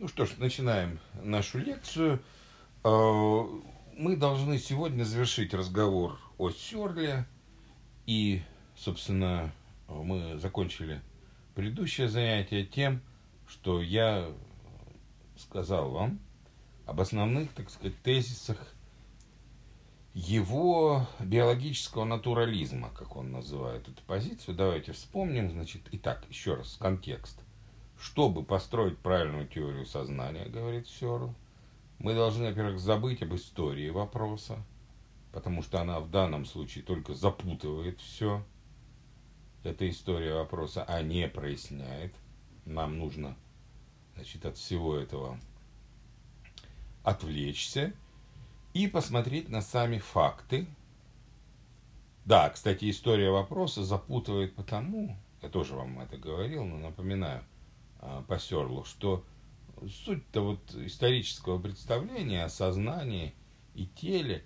Ну что ж, начинаем нашу лекцию. А, мы должны сегодня завершить разговор о Серле. И, собственно, мы закончили предыдущее занятие тем, что я сказал вам об основных, так сказать, тезисах его биологического натурализма, как он называет эту позицию. Давайте вспомним, значит, итак, еще раз, контекст – чтобы построить правильную теорию сознания, говорит Сёрл, мы должны, во-первых, забыть об истории вопроса, потому что она в данном случае только запутывает все. Эта история вопроса, а не проясняет. Нам нужно, значит, от всего этого отвлечься и посмотреть на сами факты. Да, кстати, история вопроса запутывает потому, я тоже вам это говорил, но напоминаю, по Серлу, что суть-то вот исторического представления о сознании и теле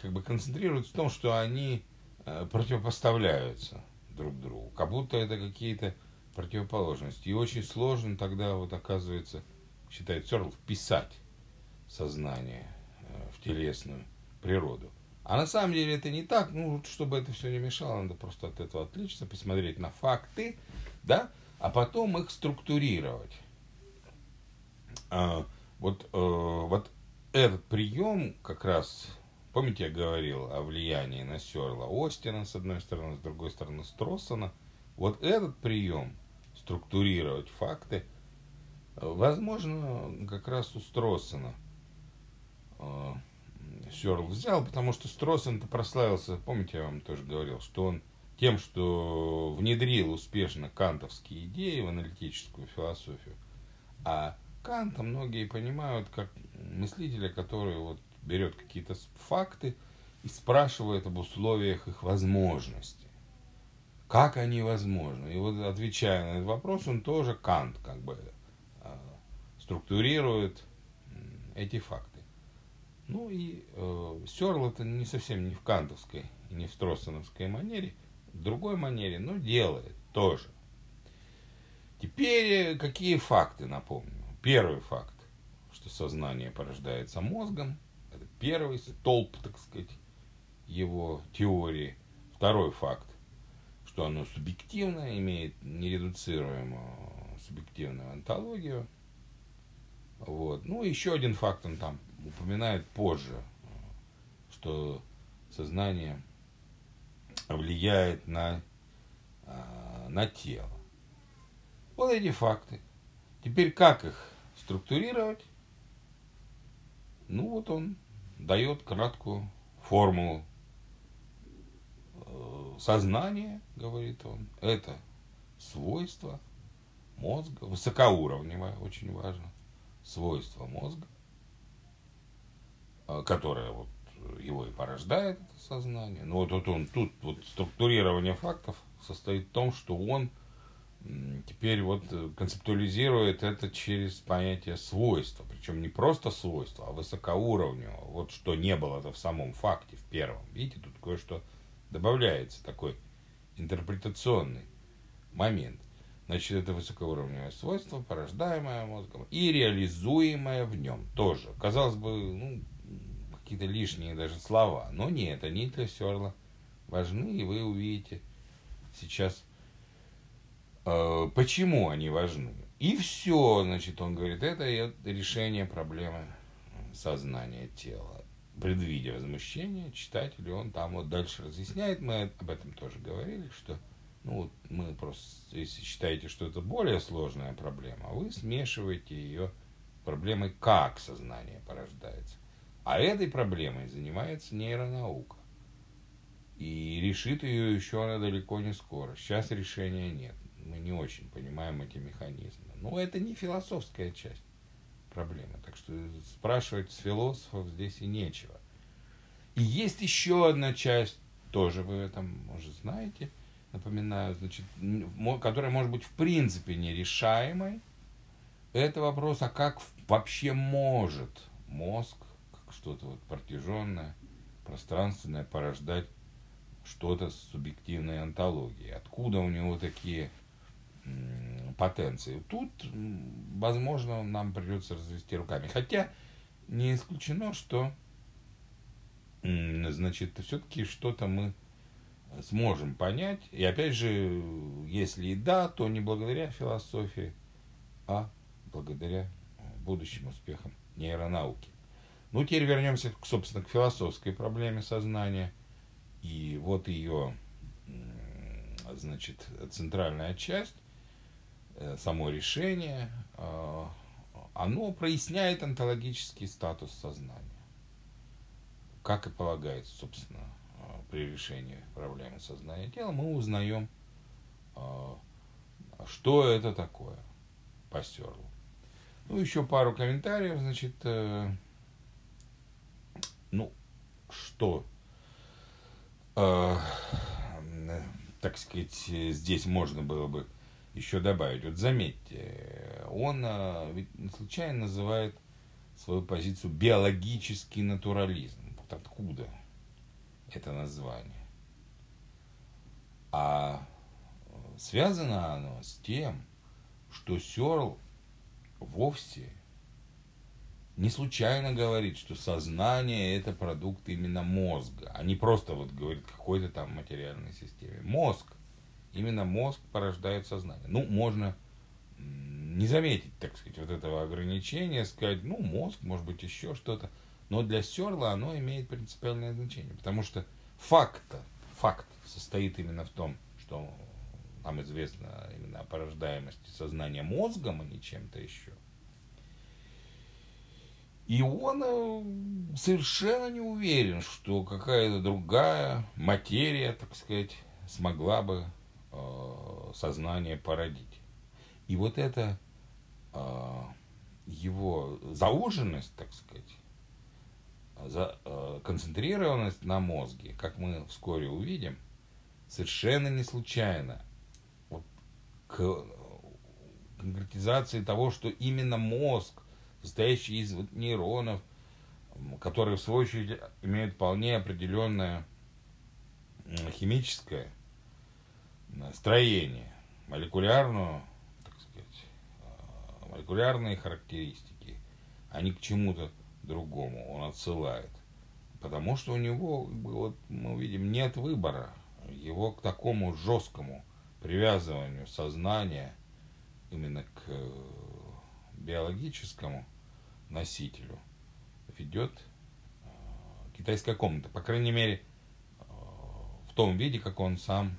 как бы концентрируется в том, что они э, противопоставляются друг другу, как будто это какие-то противоположности. И очень сложно тогда вот оказывается, считает Сёрл, вписать сознание э, в телесную природу. А на самом деле это не так, ну, чтобы это все не мешало, надо просто от этого отлично посмотреть на факты, да, а потом их структурировать. А, вот, э, вот этот прием как раз, помните, я говорил о влиянии на Серла Остина, с одной стороны, с другой стороны, Строссона. Вот этот прием, структурировать факты, возможно, как раз у Строссона э, Сёрл взял, потому что Строссен-то прославился, помните, я вам тоже говорил, что он тем, что внедрил успешно кантовские идеи в аналитическую философию. А Канта многие понимают как мыслителя, который вот берет какие-то факты и спрашивает об условиях их возможности. Как они возможны? И вот отвечая на этот вопрос, он тоже Кант как бы э, структурирует эти факты. Ну и э, Сёрл это не совсем не в кантовской не в строссоновской манере – в другой манере, но делает тоже. Теперь э, какие факты напомню? Первый факт, что сознание порождается мозгом. Это первый столб, так сказать, его теории. Второй факт, что оно субъективно, имеет нередуцируемую субъективную антологию. Вот. Ну, еще один факт он там упоминает позже, что сознание влияет на, а, на тело. Вот эти факты. Теперь как их структурировать? Ну вот он дает краткую формулу. Э, сознание, говорит он, это свойство мозга, высокоуровневое, очень важно, свойство мозга, э, которое вот его и порождает это сознание. Но вот, вот он тут вот структурирование фактов состоит в том, что он теперь вот э, концептуализирует это через понятие свойства. Причем не просто свойства, а высокоуровневого. Вот что не было-то в самом факте, в первом. Видите, тут кое-что добавляется, такой интерпретационный момент. Значит, это высокоуровневое свойство, порождаемое мозгом и реализуемое в нем тоже. Казалось бы, ну, какие-то лишние даже слова. Но нет, они для Серла важны, и вы увидите сейчас, э, почему они важны. И все, значит, он говорит, это решение проблемы сознания тела. Предвидя возмущение, читатель, он там вот дальше разъясняет, мы об этом тоже говорили, что ну, вот мы просто, если считаете, что это более сложная проблема, вы смешиваете ее с проблемой, как сознание порождается. А этой проблемой занимается нейронаука. И решит ее еще она далеко не скоро. Сейчас решения нет. Мы не очень понимаем эти механизмы. Но это не философская часть проблемы. Так что спрашивать с философов здесь и нечего. И есть еще одна часть, тоже вы этом, может, знаете, напоминаю, значит, которая может быть в принципе нерешаемой. Это вопрос, а как вообще может мозг что-то вот протяженное, пространственное, порождать что-то с субъективной антологией. Откуда у него такие потенции. Тут, возможно, нам придется развести руками. Хотя не исключено, что значит, все-таки что-то мы сможем понять. И опять же, если и да, то не благодаря философии, а благодаря будущим успехам нейронауки. Ну, теперь вернемся, собственно, к философской проблеме сознания. И вот ее, значит, центральная часть, э, само решение, э, оно проясняет онтологический статус сознания. Как и полагается, собственно, э, при решении проблемы сознания тела, мы узнаем, что это такое по Серлу. Ну, еще пару комментариев, значит, ну, что, э, так сказать, здесь можно было бы еще добавить. Вот заметьте, он э, ведь случайно называет свою позицию биологический натурализм. Вот откуда это название? А связано оно с тем, что Сёрл вовсе не случайно говорит, что сознание это продукт именно мозга, а не просто вот говорит какой-то там материальной системе. Мозг, именно мозг порождает сознание. Ну, можно не заметить, так сказать, вот этого ограничения, сказать, ну, мозг, может быть, еще что-то. Но для Сёрла оно имеет принципиальное значение, потому что факт, факт состоит именно в том, что нам известно именно о порождаемости сознания мозгом, а не чем-то еще – и он э, совершенно не уверен, что какая-то другая материя, так сказать, смогла бы э, сознание породить. И вот эта э, его зауженность, так сказать, за, э, концентрированность на мозге, как мы вскоре увидим, совершенно не случайно вот, к конкретизации того, что именно мозг состоящий из нейронов, которые в свою очередь имеют вполне определенное химическое строение, молекулярную, так сказать, а, молекулярные характеристики, не к чему-то другому он отсылает. Потому что у него, вот мы увидим, нет выбора. Его к такому жесткому привязыванию сознания именно к э, биологическому носителю ведет э, китайская комната. По крайней мере, э, в том виде, как он сам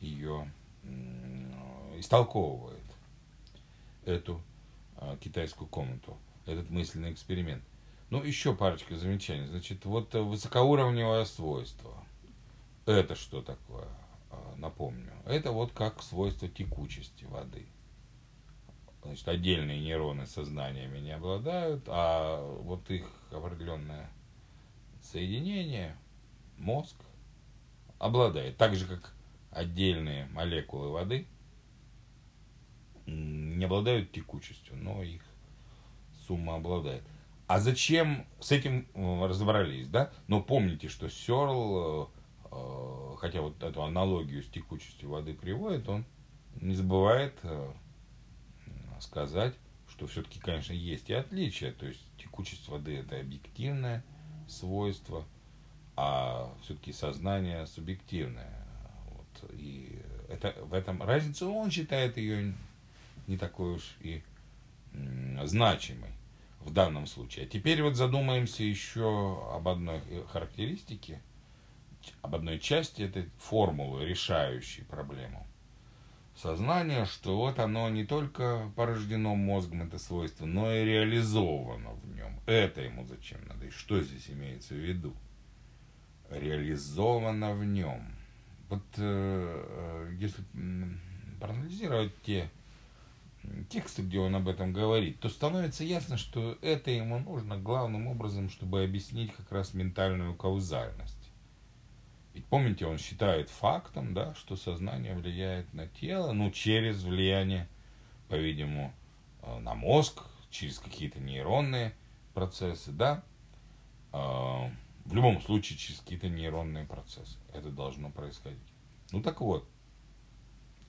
ее истолковывает, эту э, китайскую комнату, этот мысленный эксперимент. Ну, еще парочка замечаний. Значит, вот высокоуровневое свойство. Это что такое? Напомню. Это вот как свойство текучести воды – значит, отдельные нейроны сознаниями не обладают, а вот их определенное соединение, мозг, обладает. Так же, как отдельные молекулы воды не обладают текучестью, но их сумма обладает. А зачем с этим э, разобрались, да? Но помните, что Сёрл, э, э, хотя вот эту аналогию с текучестью воды приводит, он не забывает сказать, что все-таки, конечно, есть и отличия. То есть текучесть воды это объективное свойство, а все-таки сознание субъективное. Вот. И это, в этом разница, он считает ее не такой уж и значимой в данном случае. А теперь вот задумаемся еще об одной характеристике, об одной части этой формулы, решающей проблему сознание, что вот оно не только порождено мозгом, это свойство, но и реализовано в нем. Это ему зачем надо? И что здесь имеется в виду? Реализовано в нем. Вот э, если проанализировать те тексты, где он об этом говорит, то становится ясно, что это ему нужно главным образом, чтобы объяснить как раз ментальную каузальность. Ведь помните, он считает фактом, да, что сознание влияет на тело, ну, через влияние, по-видимому, э, на мозг, через какие-то нейронные процессы, да. Э, в любом случае, через какие-то нейронные процессы. Это должно происходить. Ну так вот,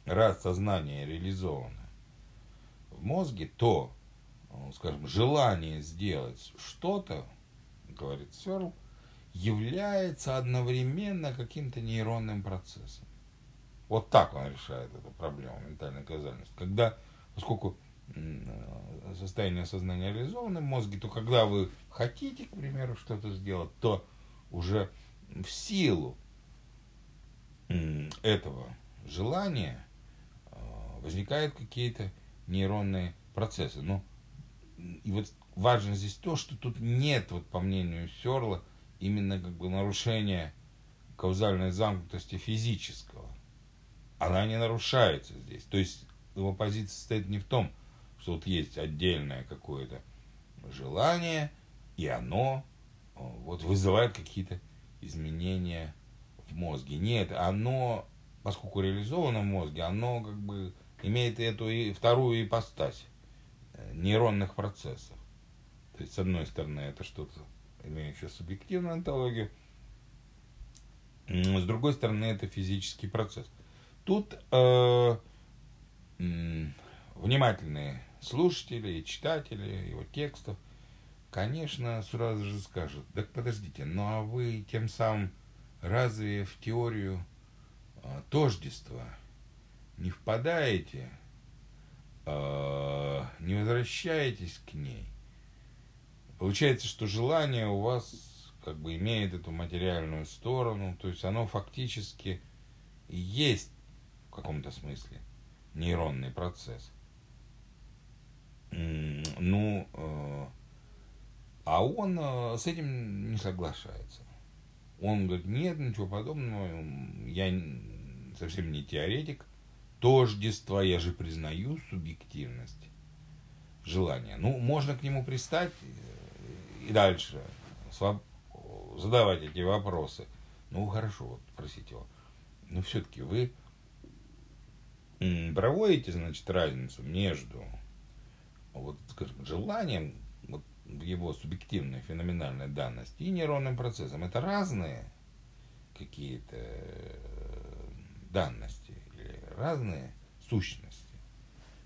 раз сознание реализовано в мозге, то, ну, скажем, желание сделать что-то, говорит Сёрл, является одновременно каким-то нейронным процессом. Вот так он решает эту проблему ментальной казальности. Когда, поскольку состояние сознания реализовано в мозге, то когда вы хотите, к примеру, что-то сделать, то уже в силу этого желания а, возникают какие-то нейронные процессы. Ну, и вот важно здесь то, что тут нет, вот по мнению Серла, именно как бы нарушения каузальной замкнутости физического. Она не нарушается здесь. То есть его позиция состоит не в том, что вот есть отдельное какое-то желание, и оно а, вот вызывает какие-то изменения в мозге. Нет, оно, поскольку реализовано в мозге, оно как бы имеет эту и вторую ипостась э, нейронных процессов. То есть, с одной стороны, это что-то, имеющее субъективную антологию, с другой стороны, это физический процесс. Тут э, внимательные слушатели и читатели его текстов, конечно, сразу же скажут, так подождите, ну а вы тем самым разве в теорию э, тождества не впадаете, э, не возвращаетесь к ней? Получается, что желание у вас как бы имеет эту материальную сторону, то есть оно фактически есть в каком-то смысле нейронный процесс. Ну, э, а он э, с этим не соглашается. Он говорит, нет, ничего подобного, я совсем не теоретик. Тождество, я же признаю субъективность желания. Ну, можно к нему пристать э, и дальше задавать эти вопросы. Ну, хорошо, вот спросите его. Но все-таки вы проводите, значит, разницу между вот, скажем, желанием вот, в его субъективной феноменальной данности и нейронным процессом. Это разные какие-то э, данности или разные сущности,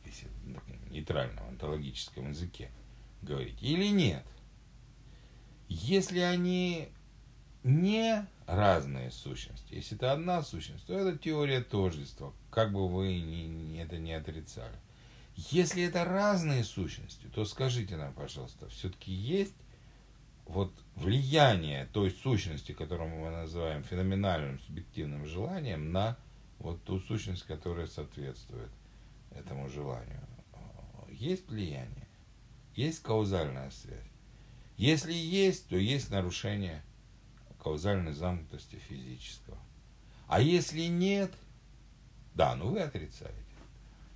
если на нейтральном онтологическом языке говорить, или нет. Если они не разные сущности, если это одна сущность, то это теория тождества, как бы вы ни, это не отрицали. Если это разные сущности, то скажите нам, пожалуйста, все-таки есть вот влияние той сущности, которую мы называем феноменальным субъективным желанием, на вот ту сущность, которая соответствует этому желанию. Есть влияние, есть каузальная связь. Если есть, то есть нарушение каузальной замкнутости физического. А если нет, да, ну вы отрицаете,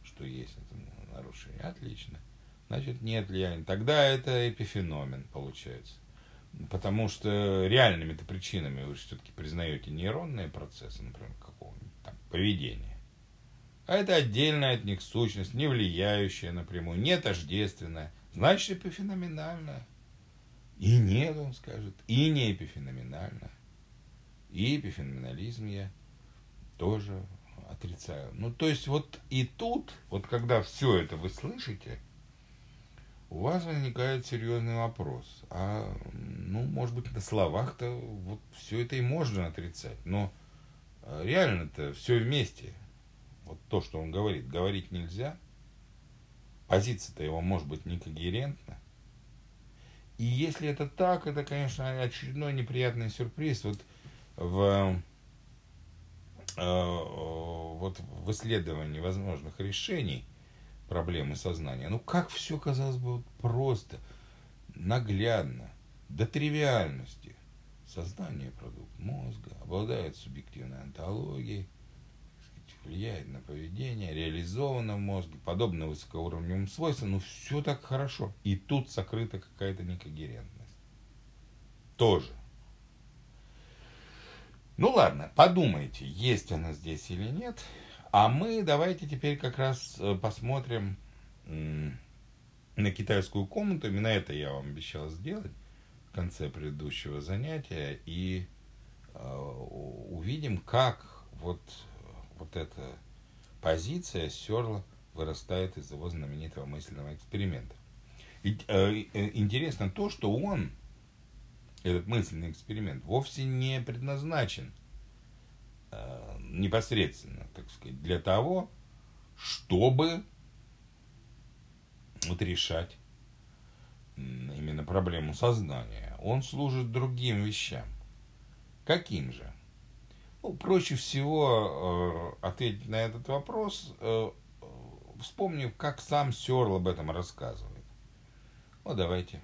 что есть это нарушение. Отлично. Значит, нет влияния. Тогда это эпифеномен получается. Потому что реальными-то причинами вы все-таки признаете нейронные процессы, например, какого-нибудь там поведения. А это отдельная от них сущность, не влияющая напрямую, не тождественная. Значит, эпифеноменальная. И нет, он скажет, и не эпифеноменальная. И эпифеноменализм я тоже отрицаю. Ну, то есть вот и тут, вот когда все это вы слышите, у вас возникает серьезный вопрос. А, ну, может быть, на словах-то вот все это и можно отрицать, но а, реально-то все вместе. Вот то, что он говорит, говорить нельзя. Позиция-то его может быть некогерентна. И если это так, это, конечно, очередной неприятный сюрприз. Вот в Э, вот в исследовании возможных решений проблемы сознания, ну как все, казалось бы, просто, наглядно, до тривиальности. Сознание – продукт мозга, обладает субъективной антологией, влияет на поведение, реализовано в мозге, подобно высокоуровневым свойствам, ну все так хорошо. И тут сокрыта какая-то некогерентность. Тоже ну ладно, подумайте, есть она здесь или нет. А мы давайте теперь как раз э, посмотрим на китайскую комнату. Именно это я вам обещал сделать в конце предыдущего занятия. И э, увидим, как вот, вот эта позиция Сёрла вырастает из его знаменитого мысленного эксперимента. И, э, э, интересно то, что он, этот мысленный эксперимент, вовсе не предназначен э, непосредственно, так сказать, для того, чтобы вот решать именно проблему сознания. Он служит другим вещам. Каким же? Ну, проще всего э, ответить на этот вопрос, э, вспомнив, как сам Сёрл об этом рассказывает. Ну, давайте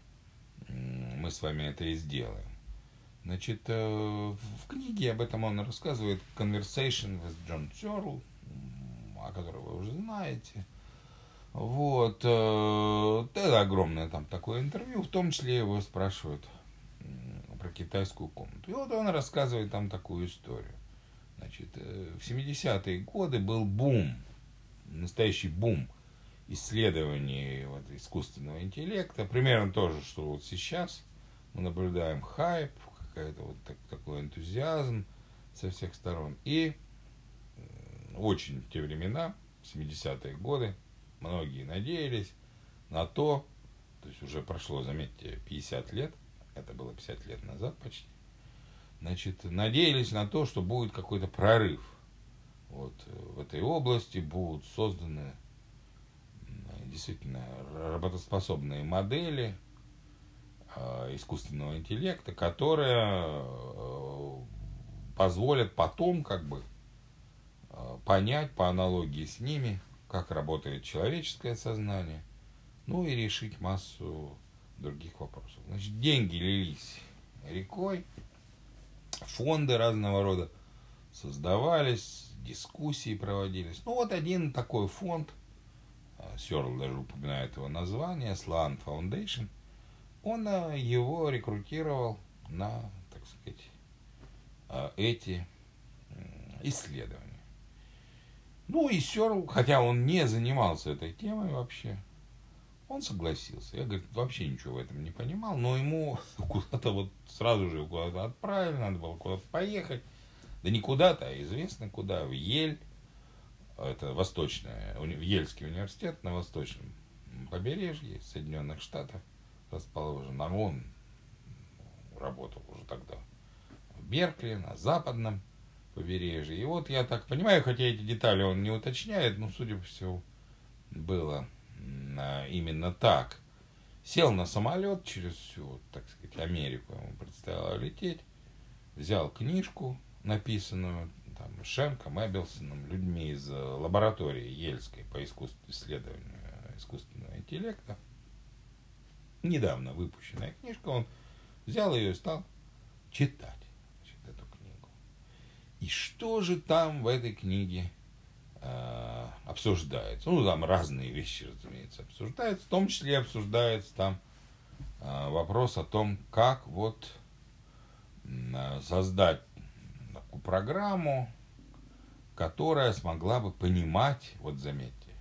мы с вами это и сделаем. Значит, э, в книге об этом он рассказывает Conversation with John Searle, о которой вы уже знаете. Вот. Э, это огромное там такое интервью, в том числе его спрашивают про китайскую комнату. И вот он рассказывает там такую историю. Значит, э, в 70-е годы был бум, настоящий бум исследований вот, искусственного интеллекта. Примерно то же, что вот сейчас мы наблюдаем хайп, какой-то вот так, такой энтузиазм со всех сторон. И очень в те времена, 70-е годы, многие надеялись на то, то есть уже прошло, заметьте, 50 лет, это было 50 лет назад почти, значит, надеялись на то, что будет какой-то прорыв. Вот в этой области будут созданы действительно работоспособные модели э, искусственного интеллекта, которые э, позволят потом как бы э, понять по аналогии с ними, как работает человеческое сознание, ну и решить массу других вопросов. Значит, деньги лились рекой, фонды разного рода создавались, дискуссии проводились. Ну вот один такой фонд, Сёрл даже упоминает его название, Слан Foundation, он а, его рекрутировал на, так сказать, а, эти исследования. Ну и Сёрл, хотя он не занимался этой темой вообще, он согласился. Я, говорит, вообще ничего в этом не понимал, но ему куда-то вот сразу же куда-то отправили, надо было куда-то поехать. Да не куда-то, а известно куда, в Ель. Это восточная, Ельский университет на восточном побережье Соединенных Штатов расположен. А он работал уже тогда в Беркли, на западном побережье. И вот я так понимаю, хотя эти детали он не уточняет, но, судя по всему, было именно так. Сел на самолет через всю, так сказать, Америку, ему предстояло лететь, взял книжку, написанную там, Шенком, Эббелсоном, людьми из э, лаборатории Ельской по искусству, исследованию искусственного интеллекта. Недавно выпущенная книжка, он взял ее и стал читать и что же там в этой книге э, обсуждается? Ну, там разные вещи, разумеется, обсуждаются. В том числе обсуждается там э, вопрос о том, как вот э, создать такую программу, которая смогла бы понимать, вот заметьте,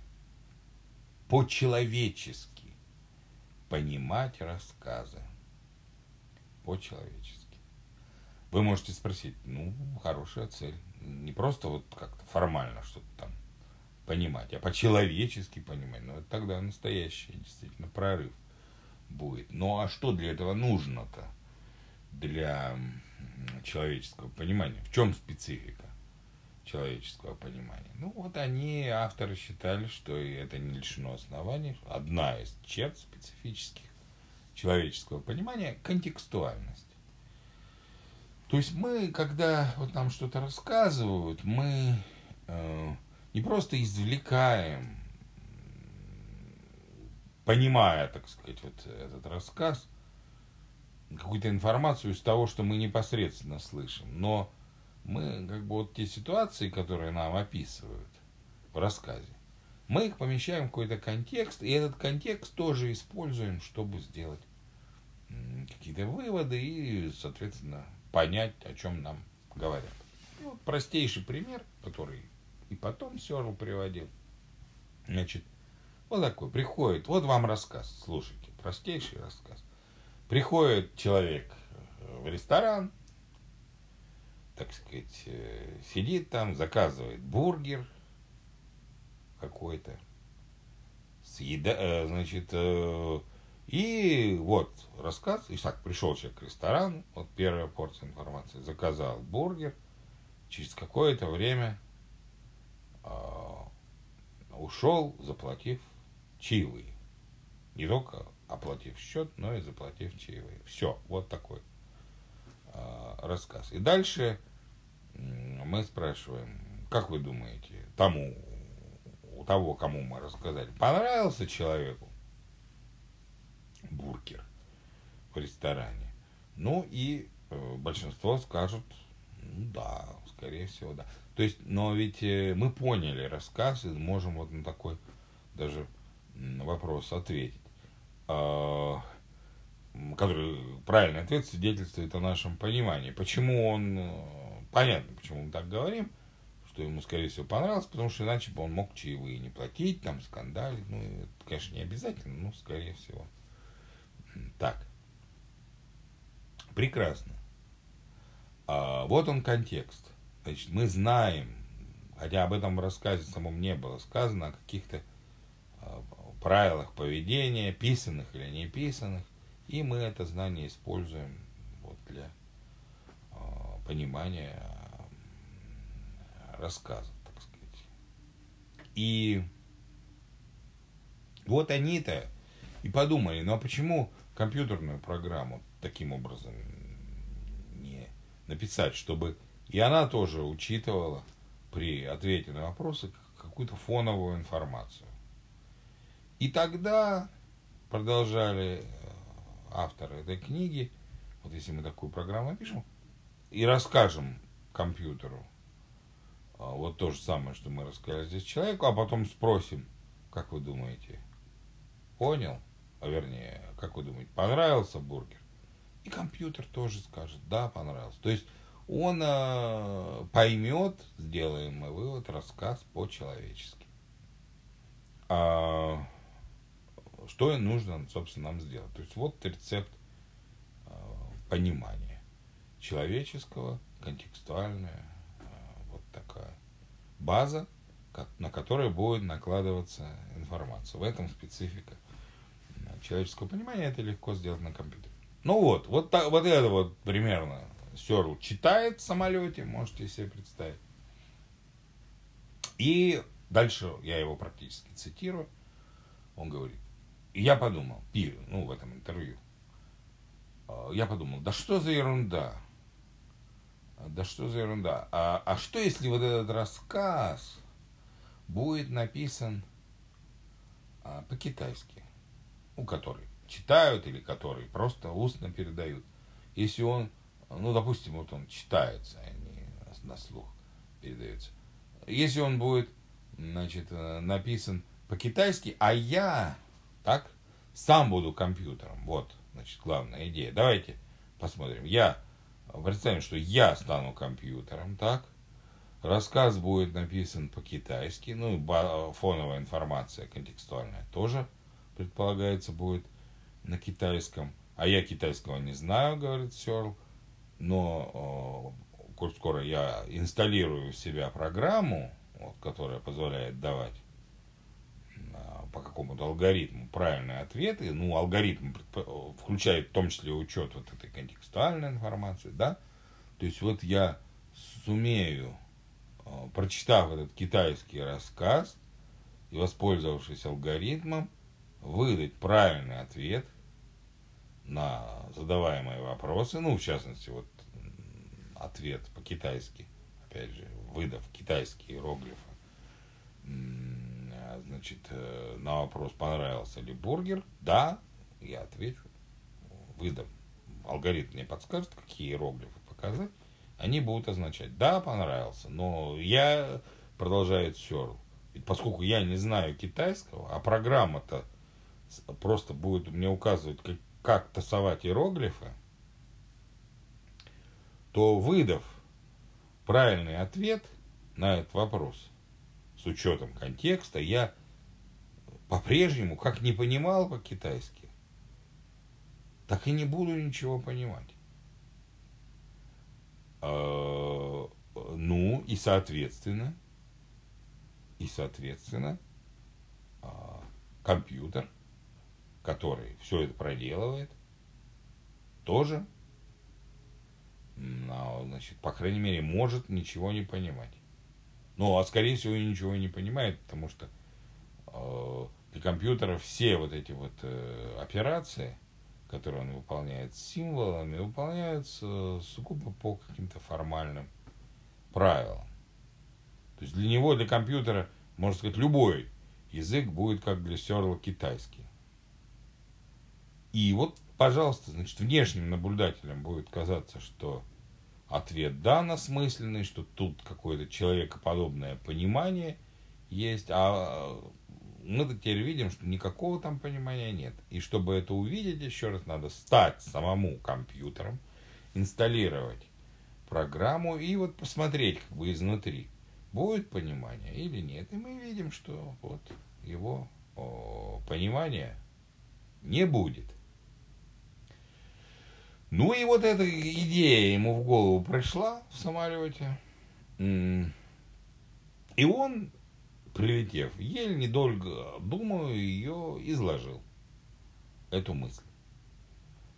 по-человечески понимать рассказы. По-человечески. Вы можете спросить, ну, хорошая цель. Не просто вот как-то формально что-то там понимать, а по-человечески понимать. Ну, это тогда настоящий действительно прорыв будет. Ну, а что для этого нужно-то? Для человеческого понимания. В чем специфика человеческого понимания? Ну, вот они, авторы, считали, что это не лишено оснований. Одна из черт специфических человеческого понимания – контекстуальность. То есть мы, когда вот нам что-то рассказывают, мы э, не просто извлекаем, понимая, так сказать, вот этот рассказ, какую-то информацию из того, что мы непосредственно слышим, но мы как бы вот те ситуации, которые нам описывают в рассказе, мы их помещаем в какой-то контекст, и этот контекст тоже используем, чтобы сделать какие-то выводы и, соответственно, понять, о чем нам говорят. Вот простейший пример, который и потом Сёрл приводил. Значит, вот такой, приходит, вот вам рассказ, слушайте, простейший рассказ. Приходит человек в ресторан, так сказать, э, сидит там, заказывает бургер, какой-то. Съеда, э, значит, э, и вот рассказ. И так, пришел человек к ресторану, вот первая порция информации, заказал бургер. Через какое-то время э, ушел, заплатив чаевые. Не только оплатив счет, но и заплатив чаевые. Все, вот такой э, рассказ. И дальше мы спрашиваем, как вы думаете, тому, у того, кому мы рассказали, понравился человеку бургер в ресторане? Ну и э, большинство скажут, ну да, скорее всего, да. То есть, но ведь э, мы поняли рассказ и можем вот на такой даже вопрос ответить. Э, который правильный ответ свидетельствует о нашем понимании. Почему он, э, понятно, почему мы так говорим, что ему, скорее всего, понравилось, потому что иначе бы он мог чаевые не платить, там, скандалить. Ну, это, конечно, не обязательно, но, скорее всего. Так. Прекрасно. А, вот он контекст. Значит, мы знаем, хотя об этом в рассказе самом не было сказано, о каких-то а, правилах поведения, писанных или не писанных, и мы это знание используем вот для э, понимания э, рассказа, так сказать. И вот они-то и подумали, ну а почему компьютерную программу таким образом не написать, чтобы и она тоже учитывала при ответе на вопросы какую-то фоновую информацию. И тогда продолжали э, авторы этой книги, вот если мы такую программу напишем, и расскажем компьютеру а, вот то же самое, что мы рассказали здесь человеку, а потом спросим, как вы думаете, понял? А вернее, как вы думаете, понравился бургер? И компьютер тоже скажет, да, понравился. То есть он э, поймет, сделаем мы вывод, рассказ по-человечески. А, что нужно, собственно, нам сделать. То есть вот рецепт э, понимания человеческого, контекстуальная, э, вот такая база, как, на которой будет накладываться информация. В этом специфика человеческого понимания, это легко сделать на компьютере. Ну вот, вот, так, вот это вот примерно Сёрл читает в самолете, можете себе представить. И дальше я его практически цитирую. Он говорит, и я подумал, пир, ну, в этом интервью, а, я подумал, да что за ерунда? Да что за ерунда? А, а что если вот этот рассказ будет написан а, по-китайски? У которой читают или который просто устно передают. Если он, ну, допустим, вот он читается, а не на слух передается. Если он будет, значит, э, написан по-китайски, а я так? Сам буду компьютером. Вот, значит, главная идея. Давайте посмотрим. Я, представим, что я стану компьютером, так? Рассказ будет написан по-китайски, ну и фоновая информация контекстуальная тоже, предполагается, будет на китайском. А я китайского не знаю, говорит Сёрл, но коль скоро я инсталлирую в себя программу, вот, которая позволяет давать по какому-то алгоритму правильные ответы, ну, алгоритм включает в том числе учет вот этой контекстуальной информации, да, то есть вот я сумею, э, прочитав этот китайский рассказ и воспользовавшись алгоритмом, выдать правильный ответ на задаваемые вопросы, ну, в частности, вот ответ по-китайски, опять же, выдав китайские иероглифы, значит, э, на вопрос, понравился ли бургер, да, я отвечу, выдам. Алгоритм мне подскажет, какие иероглифы показать. Они будут означать, да, понравился, но я, продолжает Сёрл, поскольку я не знаю китайского, а программа-то просто будет мне указывать, как, как тасовать иероглифы, то выдав правильный ответ на этот вопрос, с учетом контекста, я по-прежнему, как не понимал по-китайски, так и не буду ничего понимать. А, ну, и соответственно, и соответственно, а, компьютер, который все это проделывает, тоже, ну, значит, по крайней мере, может ничего не понимать. Ну, а скорее всего, ничего не понимает, потому что э, для компьютера все вот эти вот э, операции, которые он выполняет с символами, выполняются сугубо по каким-то формальным правилам. То есть для него, для компьютера, можно сказать, любой язык будет как для Серла китайский. И вот, пожалуйста, значит, внешним наблюдателям будет казаться, что ответ дан осмысленный, что тут какое-то человекоподобное понимание есть, а мы теперь видим, что никакого там понимания нет. И чтобы это увидеть, еще раз надо стать самому компьютером, инсталлировать программу и вот посмотреть как бы изнутри, будет понимание или нет. И мы видим, что вот его о, понимания не будет. Ну и вот эта идея ему в голову пришла в самолете. И он, прилетев, еле недолго думаю, ее изложил. Эту мысль.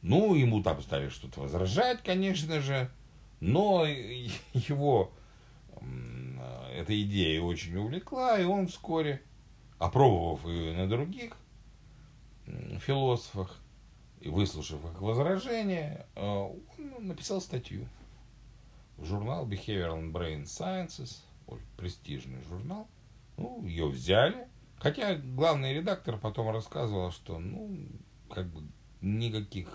Ну, ему там стали что-то возражать, конечно же, но его эта идея очень увлекла, и он вскоре, опробовав ее на других философах, и выслушав их возражения, э, он написал статью в журнал Behavioral and Brain Sciences, престижный журнал. Ну, ее взяли. Хотя главный редактор потом рассказывал, что, ну, как бы никаких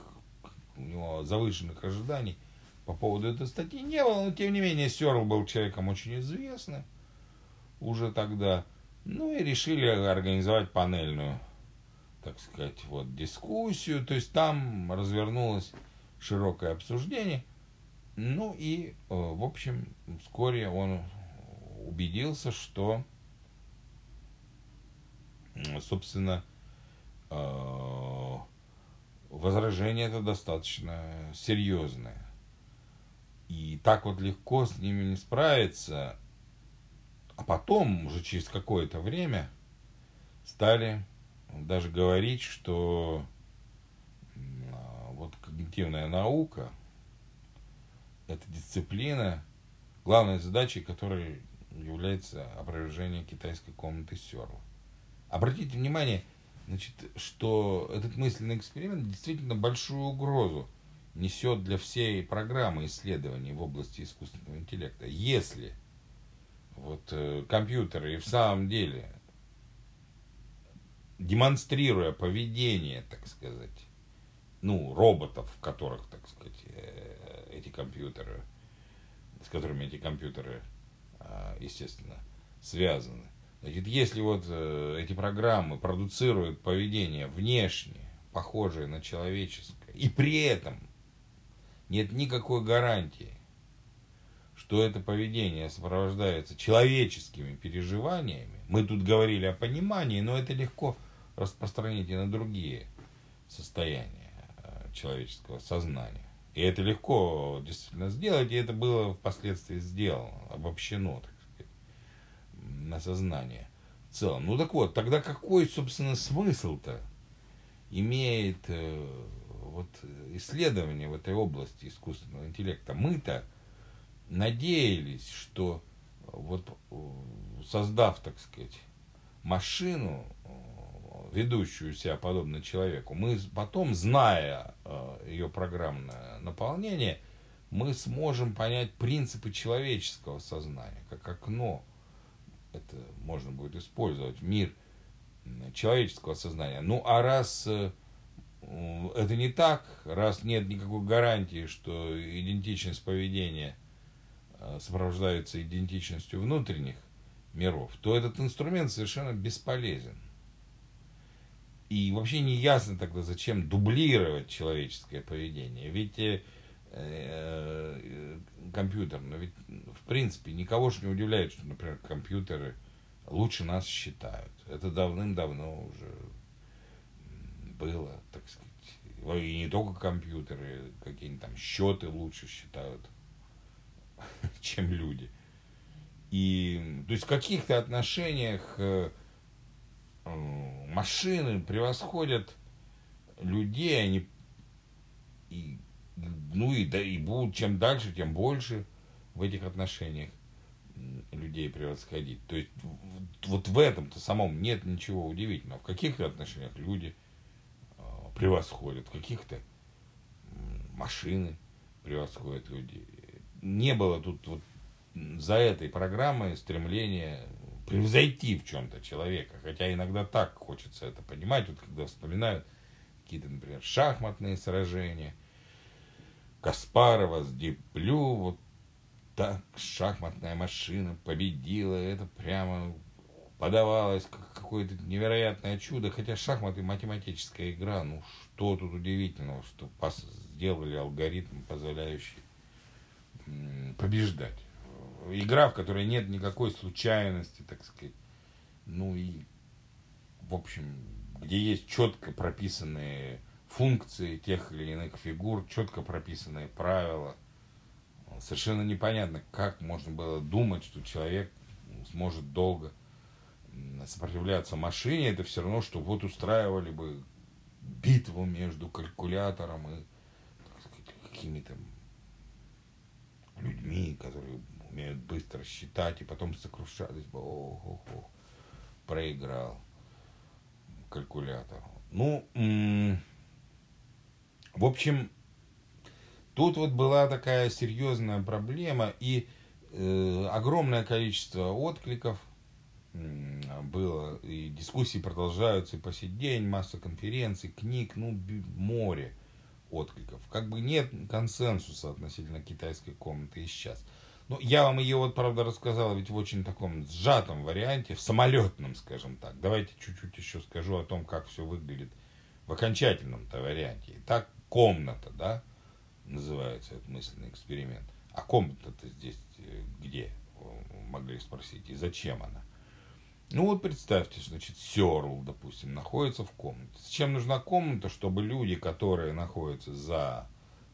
у него завышенных ожиданий по поводу этой статьи не было, но тем не менее Серл был человеком очень известным уже тогда. Ну и решили организовать панельную так сказать, вот дискуссию, то есть там развернулось широкое обсуждение, ну и, э, в общем, вскоре он убедился, что, собственно, э, возражение это достаточно серьезное. И так вот легко с ними не справиться. А потом, уже через какое-то время, стали даже говорить, что вот когнитивная наука – это дисциплина, главной задачей которой является опровержение китайской комнаты Сёрла. Обратите внимание, значит, что этот мысленный эксперимент действительно большую угрозу несет для всей программы исследований в области искусственного интеллекта. Если вот э, компьютеры и в самом деле демонстрируя поведение, так сказать, ну, роботов, в которых, так сказать, э, эти компьютеры, с которыми эти компьютеры, а, естественно, связаны. Значит, если вот э, эти программы продуцируют поведение внешне, похожее на человеческое, и при этом нет никакой гарантии, что это поведение сопровождается человеческими переживаниями, мы тут говорили о понимании, но это легко распространить и на другие состояния э, человеческого сознания. И это легко действительно сделать, и это было впоследствии сделано, обобщено, так сказать, на сознание в целом. Ну так вот, тогда какой, собственно, смысл-то имеет э, вот исследование в этой области искусственного интеллекта? Мы-то надеялись, что вот э, создав, так сказать, машину, ведущую себя подобно человеку, мы потом, зная э, ее программное наполнение, мы сможем понять принципы человеческого сознания, как окно. Это можно будет использовать в мир человеческого сознания. Ну, а раз э, это не так, раз нет никакой гарантии, что идентичность поведения э, сопровождается идентичностью внутренних миров, то этот инструмент совершенно бесполезен. И вообще не ясно тогда, зачем дублировать человеческое поведение. Ведь э, э, компьютер, но ведь в принципе никого же не удивляет, что, например, компьютеры лучше нас считают. Это давным-давно уже было, так сказать. И не только компьютеры, какие-нибудь там счеты лучше считают, чем люди. И то есть в каких-то отношениях э, машины превосходят людей, они и, ну и, да, и будут чем дальше, тем больше в этих отношениях людей превосходить. То есть вот в этом-то самом нет ничего удивительного. В каких-то отношениях люди э, превосходят, в каких-то машины превосходят людей. Не было тут вот за этой программой стремления превзойти в чем-то человека. Хотя иногда так хочется это понимать, вот когда вспоминают какие-то, например, шахматные сражения, Каспарова с Диплю, вот так шахматная машина победила, это прямо подавалось как какое-то невероятное чудо, хотя шахматы математическая игра, ну что тут удивительного, что сделали алгоритм, позволяющий побеждать. Игра, в которой нет никакой случайности, так сказать. Ну и, в общем, где есть четко прописанные функции тех или иных фигур, четко прописанные правила. Совершенно непонятно, как можно было думать, что человек сможет долго сопротивляться машине. Это все равно, что вот устраивали бы битву между калькулятором и какими-то людьми, которые умеют быстро считать, и потом сокрушались бы, ох, ох, ох, проиграл калькулятор. Ну, в общем, тут вот была такая серьезная проблема, и э, огромное количество откликов было, и дискуссии продолжаются и по сей день, масса конференций, книг, ну, море откликов. Как бы нет консенсуса относительно китайской комнаты и сейчас. Ну, я вам ее вот, правда, рассказал ведь в очень таком сжатом варианте, в самолетном, скажем так. Давайте чуть-чуть еще скажу о том, как все выглядит в окончательном-то варианте. Итак, комната, да, называется этот мысленный эксперимент. А комната-то здесь э, где? Могли спросить. И зачем она? Ну вот представьте, значит, Серл, допустим, находится в комнате. Зачем нужна комната? Чтобы люди, которые находятся за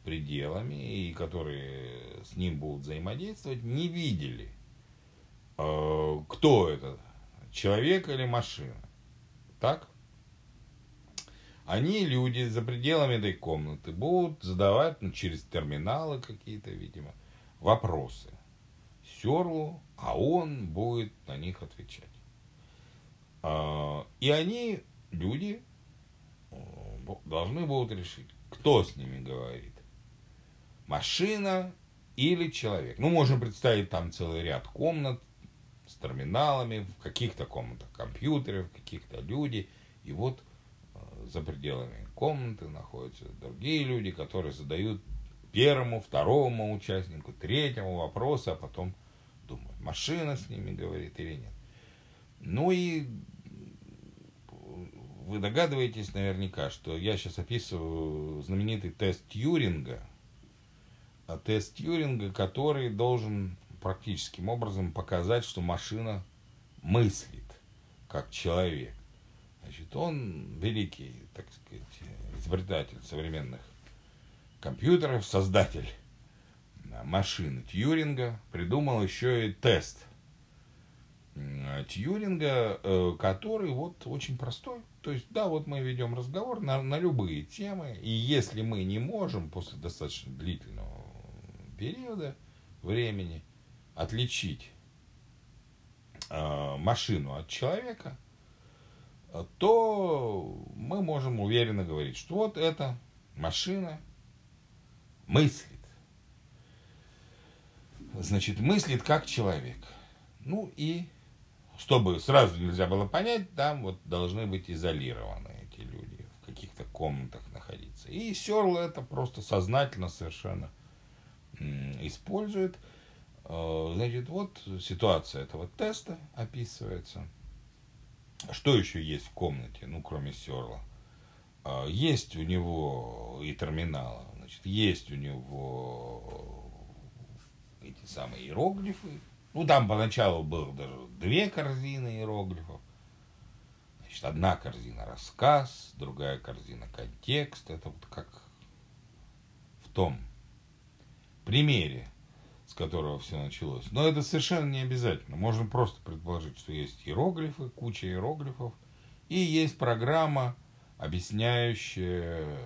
пределами и которые с ним будут взаимодействовать, не видели, э, кто это, человек или машина. Так? Они, люди, за пределами этой комнаты будут задавать ну, через терминалы какие-то, видимо, вопросы Серлу, а он будет на них отвечать. А, и они, люди, э, должны будут решить, кто с ними говорит. Машина или человек. Ну, можно представить там целый ряд комнат с терминалами, в каких-то комнатах компьютеры, в каких-то люди. И вот э, за пределами комнаты находятся другие люди, которые задают первому, второму участнику, третьему вопросы, а потом думают, машина с ними говорит или нет. Ну и вы догадываетесь наверняка, что я сейчас описываю знаменитый тест Тьюринга, тест Тьюринга, который должен практическим образом показать, что машина мыслит как человек. Значит, он великий, так сказать, изобретатель современных компьютеров, создатель машины Тьюринга, придумал еще и тест Тьюринга, э, который вот очень простой. То есть, да, вот мы ведем разговор на, на любые темы, и если мы не можем после достаточно длительного периода времени отличить э, машину от человека, то мы можем уверенно говорить, что вот эта машина мыслит. Значит, мыслит как человек. Ну и чтобы сразу нельзя было понять, там вот должны быть изолированы эти люди, в каких-то комнатах находиться. И Серл это просто сознательно совершенно использует. Э, значит, вот ситуация этого теста описывается. Что еще есть в комнате, ну, кроме Серла? Э, есть у него и терминалы, значит, есть у него эти самые иероглифы, ну, там поначалу было даже две корзины иероглифов. Значит, одна корзина рассказ, другая корзина контекст. Это вот как в том примере, с которого все началось. Но это совершенно не обязательно. Можно просто предположить, что есть иероглифы, куча иероглифов, И есть программа, объясняющая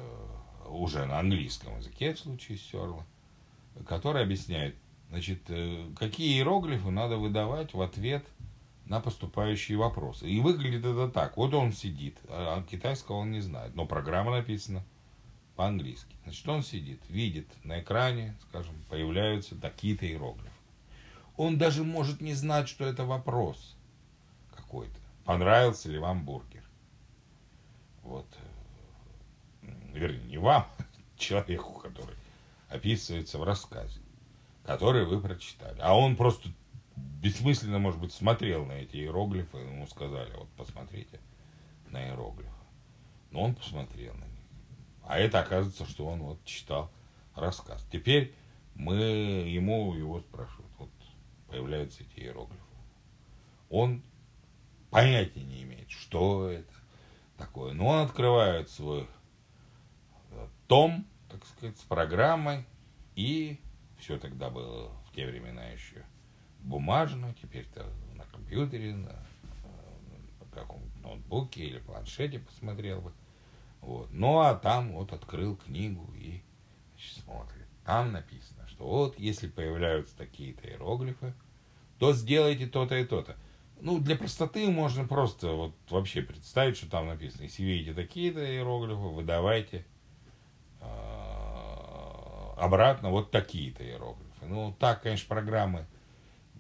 уже на английском языке в случае Сёрла, которая объясняет, значит, э, какие иероглифы надо выдавать в ответ на поступающие вопросы. И выглядит это так. Вот он сидит, а китайского он не знает, но программа написана по-английски. Значит, он сидит, видит на экране, скажем, появляются такие-то иероглифы. Он даже может не знать, что это вопрос какой-то. Понравился ли вам бургер? Вот. Вернее, не вам, человеку, который описывается в рассказе, который вы прочитали. А он просто бессмысленно, может быть, смотрел на эти иероглифы, ему сказали, вот посмотрите на иероглифы. Но он посмотрел на них. А это оказывается, что он вот читал рассказ. Теперь мы ему его спрашивают. Вот появляются эти иероглифы. Он понятия не имеет, что это такое. Но он открывает свой э, том, так сказать, с программой. И все тогда было в те времена еще бумажно, теперь-то на компьютере, на, на каком-то ноутбуке или планшете посмотрел бы. Вот. Ну а там вот открыл книгу и значит, смотрит. Там написано, что вот если появляются такие-то иероглифы, то сделайте то-то и то-то. Ну, для простоты можно просто вот вообще представить, что там написано. Если видите такие-то иероглифы, выдавайте э, обратно вот такие-то иероглифы. Ну, так, конечно, программы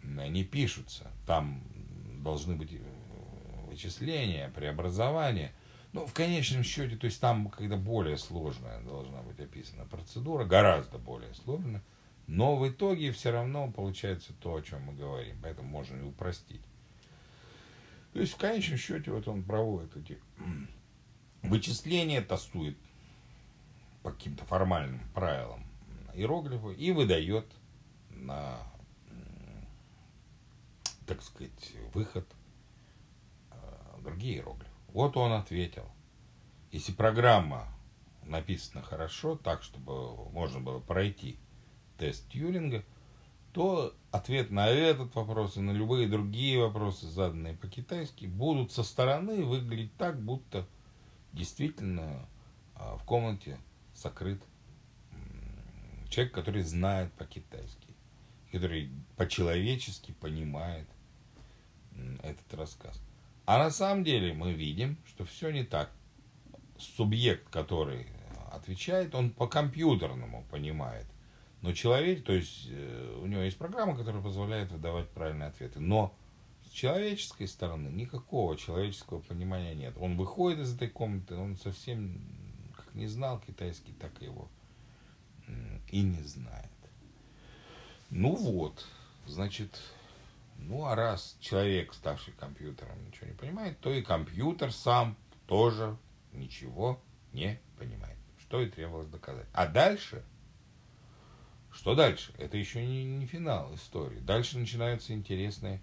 не пишутся. Там должны быть э, вычисления, преобразования. Ну, в конечном счете, то есть там, когда более сложная должна быть описана процедура, гораздо более сложная, но в итоге все равно получается то, о чем мы говорим. Поэтому можно и упростить. То есть в конечном счете вот он проводит эти вычисления, тестует по каким-то формальным правилам иероглифы и выдает на, так сказать, выход э, другие иероглифы. Вот он ответил. Если программа написана хорошо, так, чтобы можно было пройти тест Тьюринга, то ответ на этот вопрос и на любые другие вопросы, заданные по-китайски, будут со стороны выглядеть так, будто действительно а, в комнате сокрыт человек, который знает по-китайски, который по-человечески понимает этот рассказ. А на самом деле мы видим, что все не так. Субъект, который отвечает, он по-компьютерному понимает – но человек, то есть э, у него есть программа, которая позволяет выдавать правильные ответы. Но с человеческой стороны никакого человеческого понимания нет. Он выходит из этой комнаты, он совсем как не знал китайский, так его и не знает. Ну вот, значит, ну а раз человек, ставший компьютером, ничего не понимает, то и компьютер сам тоже ничего не понимает. Что и требовалось доказать. А дальше что дальше? Это еще не, не финал истории. Дальше начинаются интересные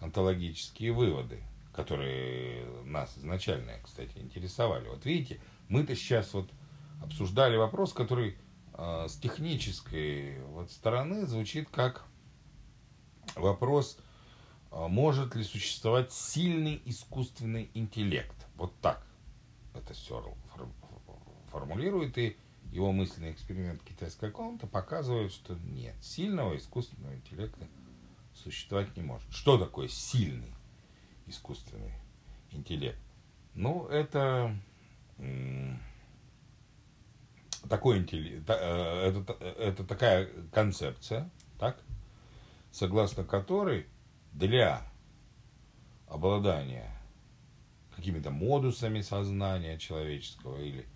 онтологические выводы, которые нас изначально, кстати, интересовали. Вот видите, мы-то сейчас вот обсуждали вопрос, который э, с технической вот стороны звучит как вопрос, может ли существовать сильный искусственный интеллект. Вот так это Сёрл формулирует. И его мысленный эксперимент китайская комната показывает, что нет, сильного искусственного интеллекта существовать не может. Что такое сильный искусственный интеллект? Ну, это такой интеллект, э, это, это такая концепция, так, согласно которой для обладания какими-то модусами сознания человеческого или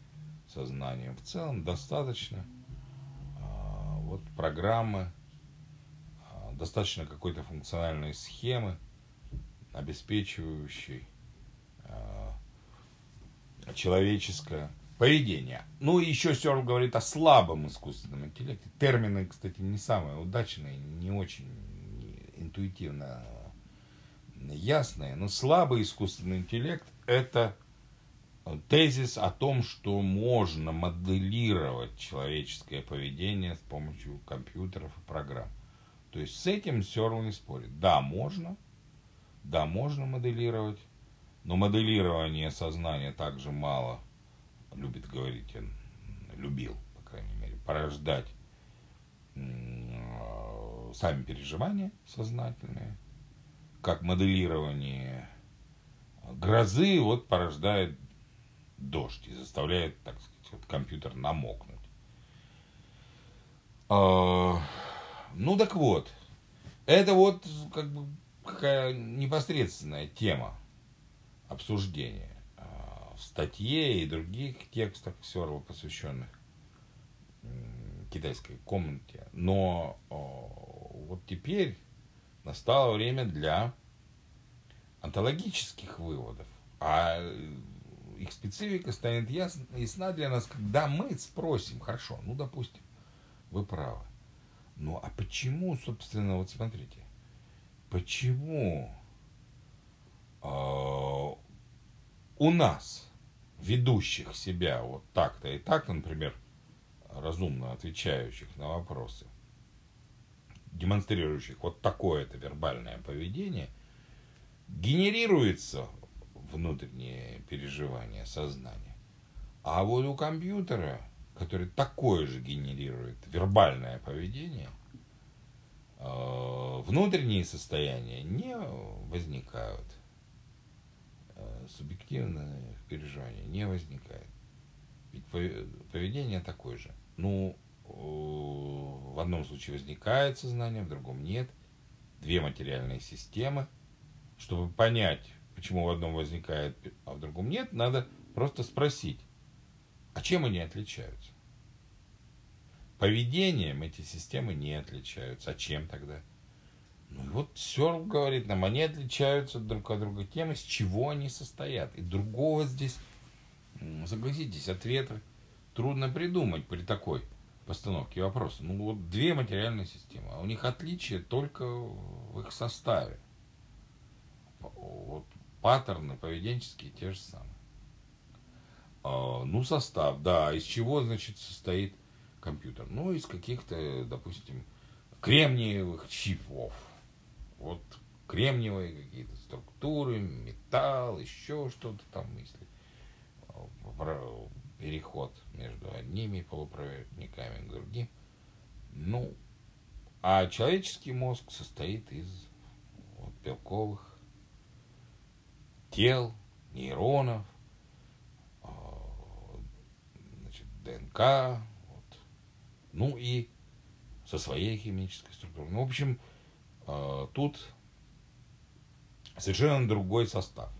сознанием. В целом достаточно а, вот программы, а, достаточно какой-то функциональной схемы, обеспечивающей а, человеческое поведение. Ну и еще Сёрл говорит о слабом искусственном интеллекте. Термины, кстати, не самые удачные, не очень интуитивно ясные, но слабый искусственный интеллект это тезис о том, что можно моделировать человеческое поведение с помощью компьютеров и программ. То есть с этим Сёрл не спорит. Да, можно, да, можно моделировать, Но моделирование сознания также мало любит говорить, он любил, по крайней мере, порождать сами переживания сознательные, как моделирование грозы вот порождает дождь и заставляет, так сказать, вот компьютер намокнуть. А, ну так вот, это вот как бы какая непосредственная тема обсуждения а, в статье и других текстах Сёрла, посвященных китайской комнате. Но вот теперь настало время для онтологических выводов. А их специфика станет ясна, ясна для нас, когда мы спросим, хорошо, ну, допустим, вы правы. Ну, а почему, собственно, вот смотрите, почему э, у нас, ведущих себя вот так-то и так, например, разумно отвечающих на вопросы, демонстрирующих вот такое-то вербальное поведение, генерируется внутреннее переживание сознания. А вот у компьютера, который такое же генерирует вербальное поведение, э, внутренние состояния не возникают. Э, субъективное переживание не возникает. Ведь поведение такое же. Ну, в одном случае возникает сознание, в другом нет. Две материальные системы. Чтобы понять, почему в одном возникает, а в другом нет, надо просто спросить, а чем они отличаются? Поведением эти системы не отличаются. А чем тогда? Ну и вот Сёрл говорит нам, они отличаются друг от друга тем, из чего они состоят. И другого здесь, согласитесь, ответа трудно придумать при такой постановке вопроса. Ну вот две материальные системы, а у них отличие только в их составе. Вот паттерны поведенческие те же самые. А, ну, состав, да. Из чего, значит, состоит компьютер? Ну, из каких-то, допустим, кремниевых чипов. Вот кремниевые какие-то структуры, металл, еще что-то там, если переход между одними полупроводниками к другим. Ну, а человеческий мозг состоит из вот, белковых тел, нейронов, а, значит, ДНК, вот, ну и со своей химической структурой. Ну, в общем, а, тут совершенно другой состав.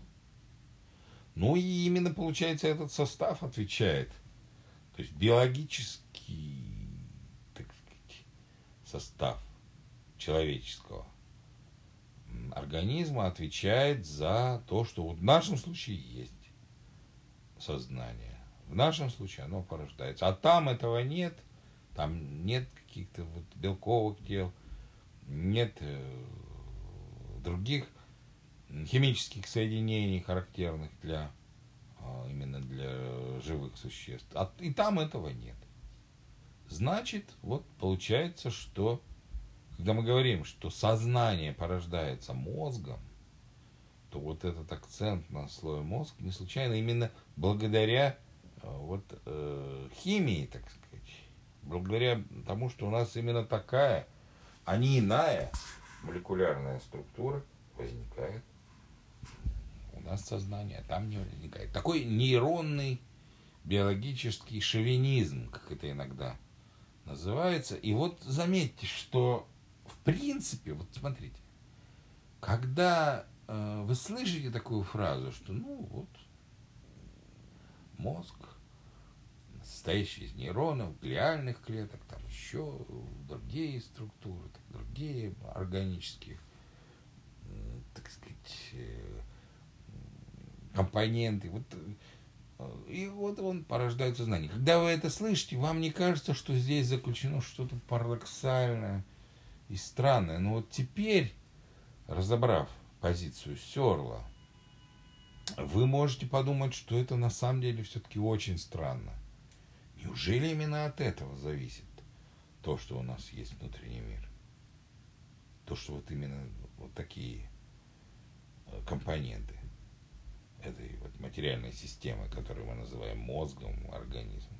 Ну и именно, получается, этот состав отвечает, то есть биологический, так сказать, состав человеческого организма отвечает за то, что вот в нашем случае есть сознание. В нашем случае оно порождается. А там этого нет, там нет каких-то вот белковых тел, нет э, других химических соединений, характерных для а, именно для живых существ. А, и там этого нет. Значит, вот получается, что когда мы говорим, что сознание порождается мозгом, то вот этот акцент на слой мозг не случайно именно благодаря э, вот э, химии, так сказать, благодаря тому, что у нас именно такая, а не иная молекулярная структура возникает у нас сознание, там не возникает. Такой нейронный биологический шовинизм, как это иногда называется. И вот заметьте, что в принципе, вот смотрите, когда э, вы слышите такую фразу, что ну вот мозг, состоящий из нейронов, глиальных клеток, там еще другие структуры, другие органические, так сказать, компоненты. Вот, э, и вот он порождает сознание. Когда вы это слышите, вам не кажется, что здесь заключено что-то парадоксальное, и странное. Но вот теперь, разобрав позицию Серла, вы можете подумать, что это на самом деле все-таки очень странно. Неужели именно от этого зависит то, что у нас есть внутренний мир? То, что вот именно вот такие э, компоненты. Этой вот материальной системы, которую мы называем мозгом, организмом.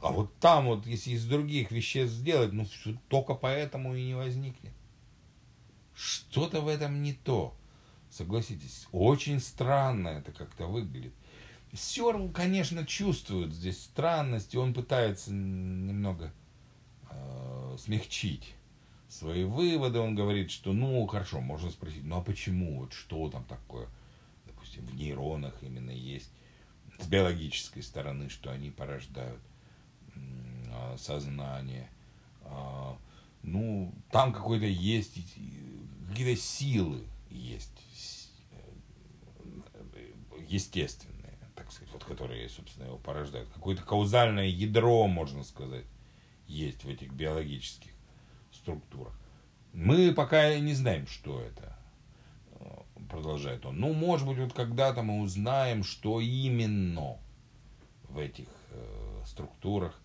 А вот там вот, если из других веществ сделать, ну, только поэтому и не возникнет. Что-то в этом не то. Согласитесь, очень странно это как-то выглядит. Серл, конечно, чувствует здесь странность, и он пытается немного э, смягчить свои выводы. Он говорит, что, ну, хорошо, можно спросить, ну, а почему, вот что там такое, допустим, в нейронах именно есть, с биологической стороны, что они порождают э, сознание. Э, ну, там какой-то есть, какие-то силы есть, естественные, так сказать, вот которые, собственно, его порождают. Какое-то каузальное ядро, можно сказать, есть в этих биологических структурах. Мы пока не знаем, что это, продолжает он. Ну, может быть, вот когда-то мы узнаем, что именно в этих э, структурах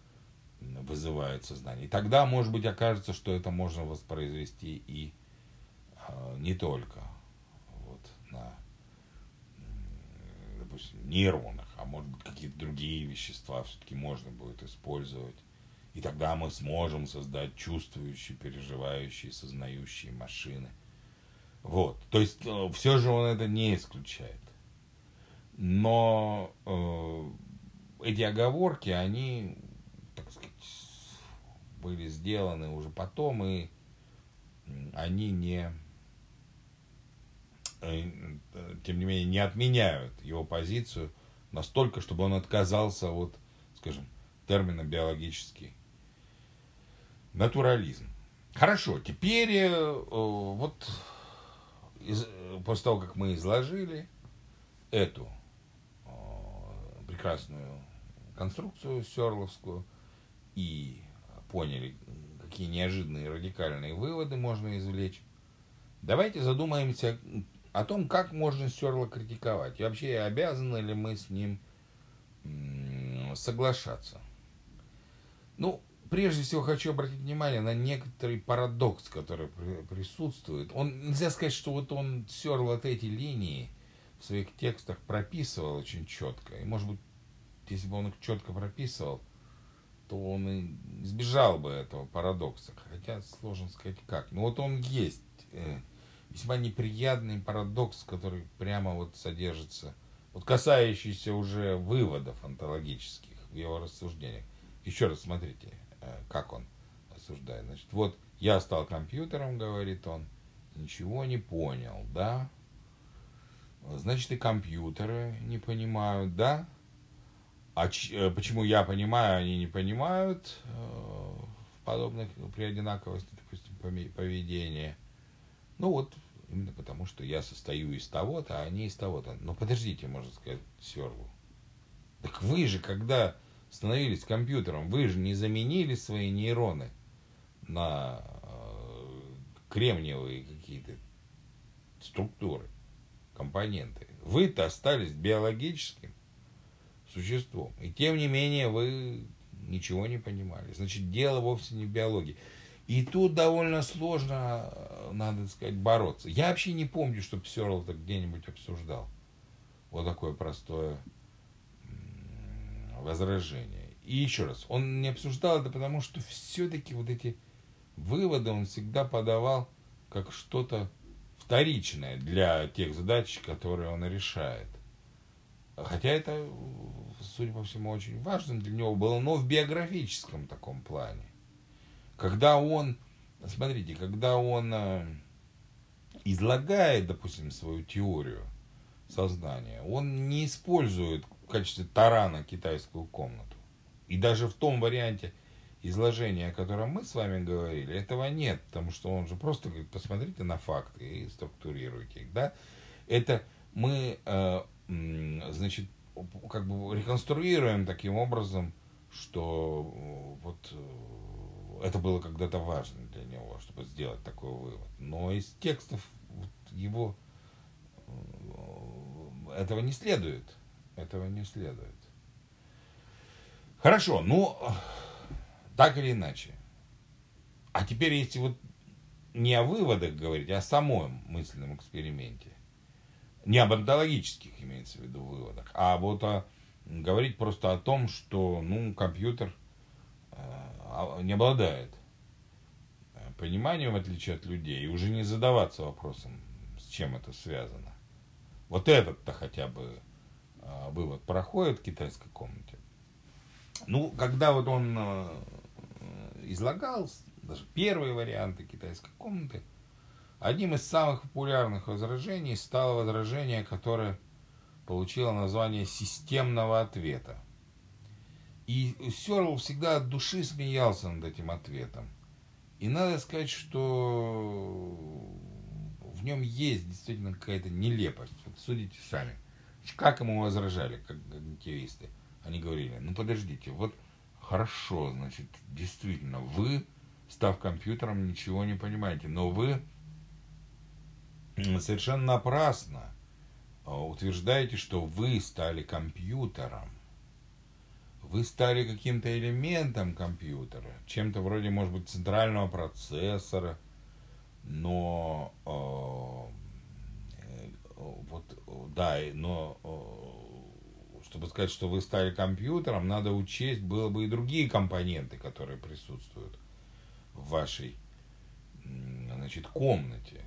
вызывает сознание. И тогда, может быть, окажется, что это можно воспроизвести и э, не только допустим, нейронах, а может быть какие-то другие вещества все-таки можно будет использовать. И тогда мы сможем создать чувствующие, переживающие, сознающие машины. Вот. То есть э, все же он это не исключает. Но э, эти оговорки, они, так сказать, были сделаны уже потом, и они не Э, тем не менее, не отменяют его позицию настолько, чтобы он отказался от, скажем, термина биологический натурализм. Хорошо, теперь э, вот из, после того, как мы изложили эту э, прекрасную конструкцию серловскую и поняли, какие неожиданные радикальные выводы можно извлечь, давайте задумаемся, о том, как можно Стерла критиковать. И вообще, обязаны ли мы с ним соглашаться. Ну, прежде всего хочу обратить внимание на некоторый парадокс, который присутствует. Он, нельзя сказать, что вот он Стерл от эти линии в своих текстах прописывал очень четко. И, может быть, если бы он их четко прописывал, то он и избежал бы этого парадокса. Хотя сложно сказать как. Но вот он есть э, весьма неприятный парадокс, который прямо вот содержится, вот касающийся уже выводов онтологических в его рассуждениях. Еще раз смотрите, как он рассуждает. Значит, вот я стал компьютером, говорит он, ничего не понял, да? Значит, и компьютеры не понимают, да? А ч, э, почему я понимаю, они не понимают э, в подобных, при одинаковости, допустим, поведения? Ну вот, именно потому что я состою из того-то, а они из того-то. Но подождите, можно сказать Серлу. Так вы же, когда становились компьютером, вы же не заменили свои нейроны на э, кремниевые какие-то структуры, компоненты. Вы-то остались биологическим существом. И тем не менее вы ничего не понимали. Значит, дело вовсе не в биологии. И тут довольно сложно, э, надо сказать, бороться. Я вообще не помню, чтобы Сёрл это где-нибудь обсуждал. Вот такое простое возражение. И еще раз, он не обсуждал это, потому что все-таки вот эти выводы он всегда подавал как что-то вторичное для тех задач, которые он решает. Хотя это, судя по всему, очень важным для него было, но в биографическом таком плане. Когда он, смотрите, когда он э, излагает, допустим, свою теорию сознания, он не использует качестве тарана китайскую комнату. И даже в том варианте изложения, о котором мы с вами говорили, этого нет, потому что он же просто говорит, посмотрите на факты и структурируйте их, да. Это мы, э, значит, как бы реконструируем таким образом, что э, вот это было когда-то важно для него, чтобы сделать такой вывод. Но из текстов его э, этого не следует. Этого не следует. Хорошо, ну, так или иначе. А теперь, если вот не о выводах говорить, а о самом мысленном эксперименте, Не об онтологических имеется в виду выводах, а вот о, говорить просто о том, что ну, компьютер э, не обладает пониманием, в отличие от людей, и уже не задаваться вопросом, с чем это связано. Вот этот-то хотя бы э, вывод проходит в китайской комнате. Ну, когда вот он э, излагал даже первые варианты китайской комнаты, одним из самых популярных возражений стало возражение, которое получило название системного ответа. И Сёрл всегда от души смеялся над этим ответом. И надо сказать, что в нем есть действительно какая-то нелепость. Вот судите сами. Как ему возражали, когнитивисты? Они говорили, ну подождите, вот хорошо, значит, действительно, вы, став компьютером, ничего не понимаете, но вы совершенно напрасно а, утверждаете, что вы стали компьютером. Вы стали каким-то элементом компьютера, чем-то вроде, может быть, центрального процессора, но э, вот, да, но чтобы сказать, что вы стали компьютером, надо учесть было бы и другие компоненты, которые присутствуют в вашей значит, комнате.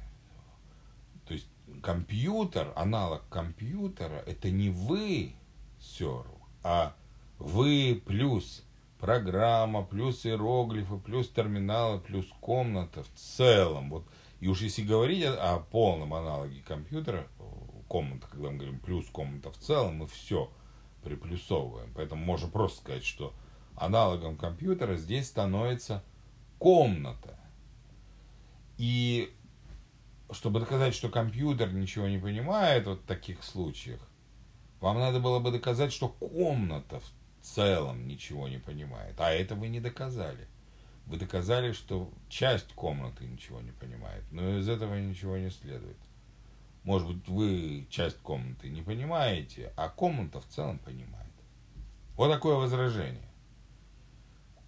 То есть компьютер, аналог компьютера, это не вы, Серл, а вы плюс программа, плюс иероглифы, плюс терминалы, плюс комната в целом. Вот. И уж если говорить о, о полном аналоге компьютера, комната, когда мы говорим плюс комната в целом, мы все приплюсовываем. Поэтому можно просто сказать, что аналогом компьютера здесь становится комната. И чтобы доказать, что компьютер ничего не понимает вот в таких случаях, вам надо было бы доказать, что комната в целом ничего не понимает. А это вы не доказали. Вы доказали, что часть комнаты ничего не понимает. Но из этого ничего не следует. Может быть, вы часть комнаты не понимаете, а комната в целом понимает. Вот такое возражение.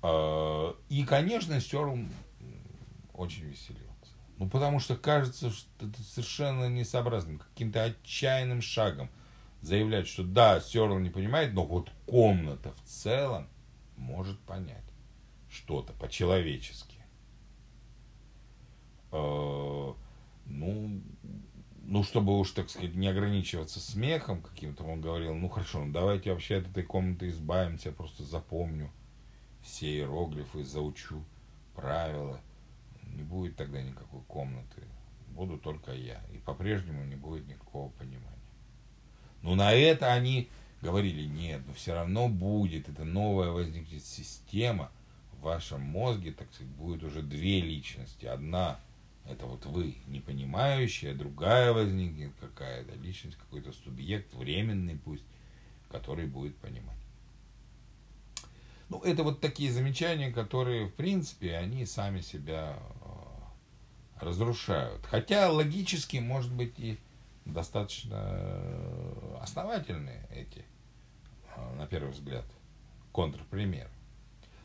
А, и, конечно, Стерл очень веселился. Ну, потому что кажется, что это совершенно несообразным, каким-то отчаянным шагом заявлять, что да, Стерл не понимает, но вот комната в целом может понять что-то по-человечески. А, ну, ну, чтобы уж, так сказать, не ограничиваться смехом каким-то, он говорил, ну, хорошо, ну, давайте вообще от этой комнаты избавимся, я просто запомню все иероглифы, заучу правила. Не будет тогда никакой комнаты, буду только я. И по-прежнему не будет никакого понимания. Но на это они говорили, нет, но все равно будет, это новая возникнет система, в вашем мозге, так сказать, будет уже две личности. Одна это вот вы, не понимающая, другая возникнет какая-то личность, какой-то субъект, временный пусть, который будет понимать. Ну, это вот такие замечания, которые, в принципе, они сами себя э, разрушают. Хотя логически, может быть, и достаточно э, основательные эти, э, на первый взгляд, контрпримеры.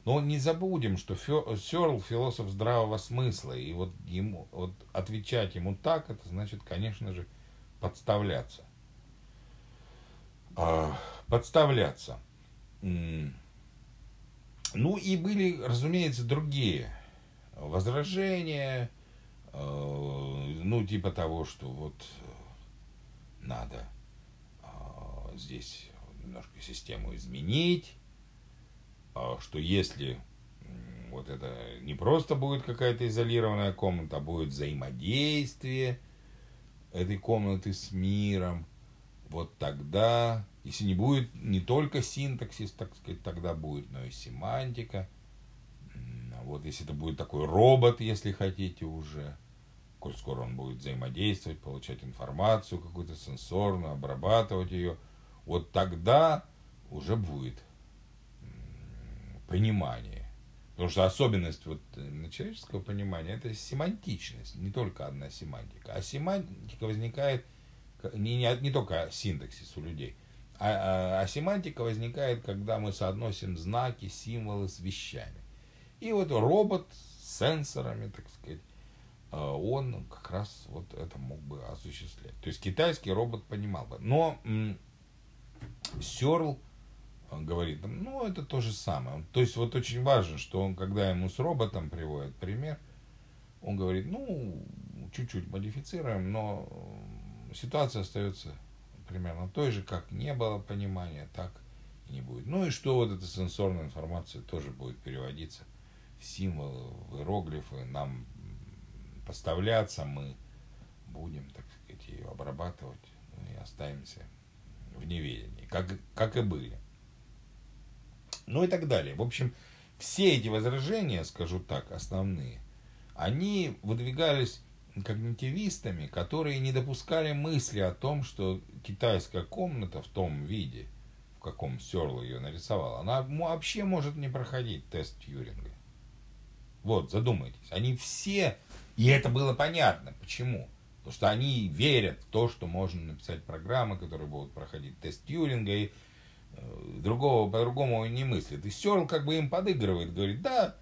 Но не забудем, что Сёрл философ здравого смысла, и вот ему вот отвечать ему так, это значит, конечно же, подставляться. А, подставляться. Ну и были, разумеется, другие возражения, э, ну типа того, что вот надо а, здесь немножко систему изменить, что если вот это не просто будет какая-то изолированная комната, а будет взаимодействие этой комнаты с миром, вот тогда, если не будет не только синтаксис, так сказать, тогда будет, но и семантика. Вот если это будет такой робот, если хотите уже, коль скоро он будет взаимодействовать, получать информацию какую-то сенсорную, обрабатывать ее, вот тогда уже будет понимание. Потому что особенность вот э, человеческого понимания это семантичность, не только одна семантика. А семантика возникает не, не, не только синтаксис у людей, а, а, а семантика возникает, когда мы соотносим знаки, символы с вещами. И вот робот с сенсорами, так сказать, он как раз вот это мог бы осуществлять. То есть китайский робот понимал бы. Но Серл говорит, ну это то же самое. То есть вот очень важно, что он, когда ему с роботом приводит пример, он говорит, ну чуть-чуть модифицируем, но ситуация остается примерно той же, как не было понимания, так и не будет. Ну и что вот эта сенсорная информация тоже будет переводиться в символы, в иероглифы, нам поставляться, мы будем, так сказать, ее обрабатывать ну, и останемся в неведении, как, как и были. Ну и так далее. В общем, все эти возражения, скажу так, основные, они выдвигались когнитивистами, которые не допускали мысли о том, что китайская комната в том виде, в каком Сёрл ее нарисовал, она вообще может не проходить тест Тьюринга. Вот, задумайтесь. Они все, и это было понятно, почему. Потому что они верят в то, что можно написать программы, которые будут проходить тест Тьюринга, и другого по-другому не мыслят. И Сёрл как бы им подыгрывает, говорит, да,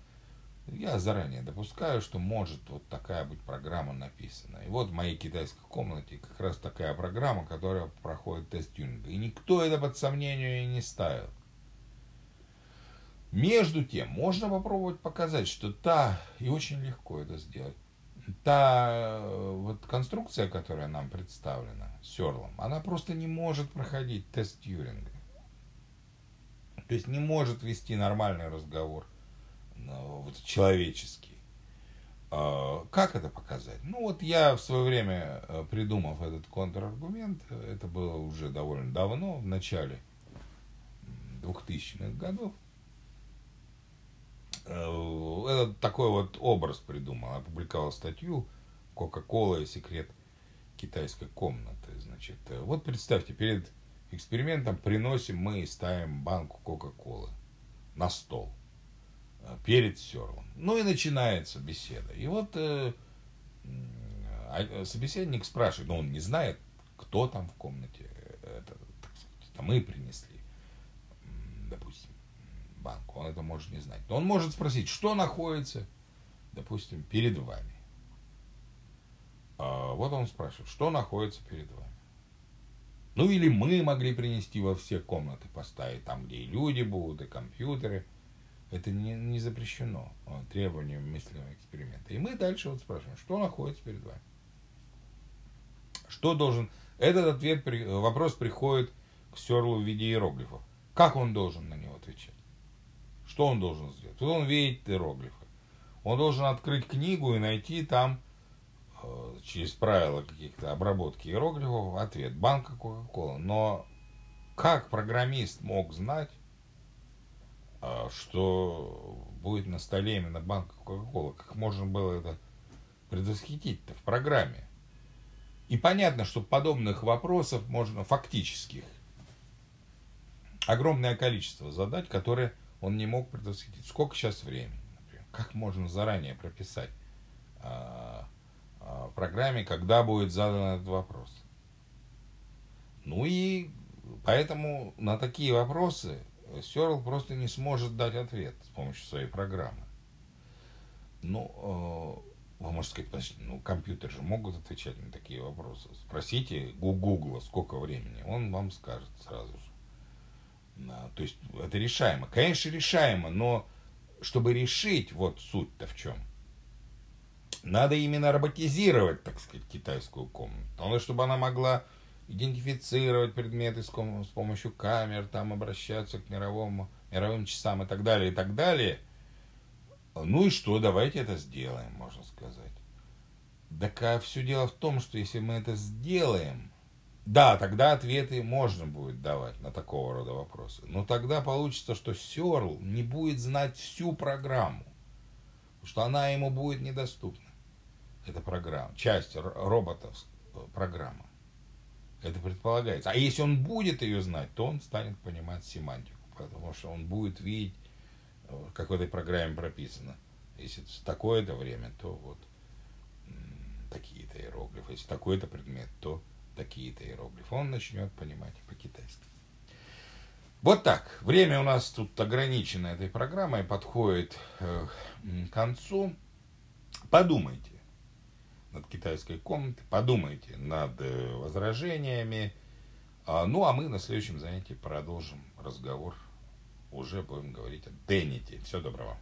я заранее допускаю, что может вот такая быть программа написана. И вот в моей китайской комнате как раз такая программа, которая проходит тест тюнинга. И никто это под сомнение не ставил. Между тем, можно попробовать показать, что та, и очень легко это сделать, та э, вот конструкция, которая нам представлена Серлом, она просто не может проходить тест Тьюринга. То есть не может вести нормальный разговор ну, вот, человеческий. А, как это показать? Ну вот я в свое время, э, придумав этот контраргумент, это было уже довольно давно, в начале 2000-х годов, э, этот такой вот образ придумал. Опубликовал статью «Кока-кола и секрет китайской комнаты». Значит, э, вот представьте, перед экспериментом приносим мы и ставим банку Кока-колы на стол – Э, перед серлом. Ну и начинается беседа. И вот э, а, собеседник спрашивает, но он не знает, кто там в комнате. Это, так сказать, это мы принесли, допустим, банку. Он это может не знать. Но он может спросить, что находится, допустим, перед вами. А вот он спрашивает, что находится перед вами. Ну или мы могли принести во все комнаты, поставить там, где и люди будут, и компьютеры – это не, не запрещено а, требованием мысленного эксперимента. И мы дальше вот спрашиваем, что находится перед вами? Что должен... Этот ответ, вопрос приходит к Серлу в виде иероглифов. Как он должен на него отвечать? Что он должен сделать? Тут он видит иероглифы. Он должен открыть книгу и найти там э, через правила каких-то обработки иероглифов ответ. Банка Кока-Кола. Но как программист мог знать, а, что будет на столе именно банка Кока-Кола. Как можно было это предвосхитить-то в программе? И понятно, что подобных вопросов можно фактических огромное количество задать, которые он не мог предвосхитить. Сколько сейчас времени, например? Как можно заранее прописать а, программе, когда будет задан этот вопрос? Ну и поэтому на такие вопросы Серл просто не сможет дать ответ с помощью своей программы. Ну, э, вы можете сказать, ну, компьютеры же могут отвечать на такие вопросы. Спросите Гугла, сколько времени, он вам скажет сразу же. То есть это решаемо. Конечно, решаемо, но чтобы решить, вот суть-то в чем. Надо именно роботизировать, так сказать, китайскую комнату. Надо, чтобы она могла идентифицировать предметы с, с помощью камер, там обращаться к мировому, мировым часам и так далее, и так далее. Ну и что, давайте это сделаем, можно сказать. Так а все дело в том, что если мы это сделаем, да, тогда ответы можно будет давать на такого рода вопросы. Но тогда получится, что Серл не будет знать всю программу, что она ему будет недоступна. Эта программа, часть роботов э, программа. Это предполагается. А если он будет ее знать, то он станет понимать семантику, потому что он будет видеть, э, как в этой программе прописано. Если такое-то время, то вот такие-то иероглифы. Если такой-то предмет, то такие-то иероглифы. Он начнет понимать по-китайски. Вот так. Время у нас тут ограничено этой программой, подходит э, к концу. Подумайте, над китайской комнатой, подумайте над э, возражениями. А, ну, а мы на следующем занятии продолжим разговор. Уже будем говорить о Денните. Всего доброго.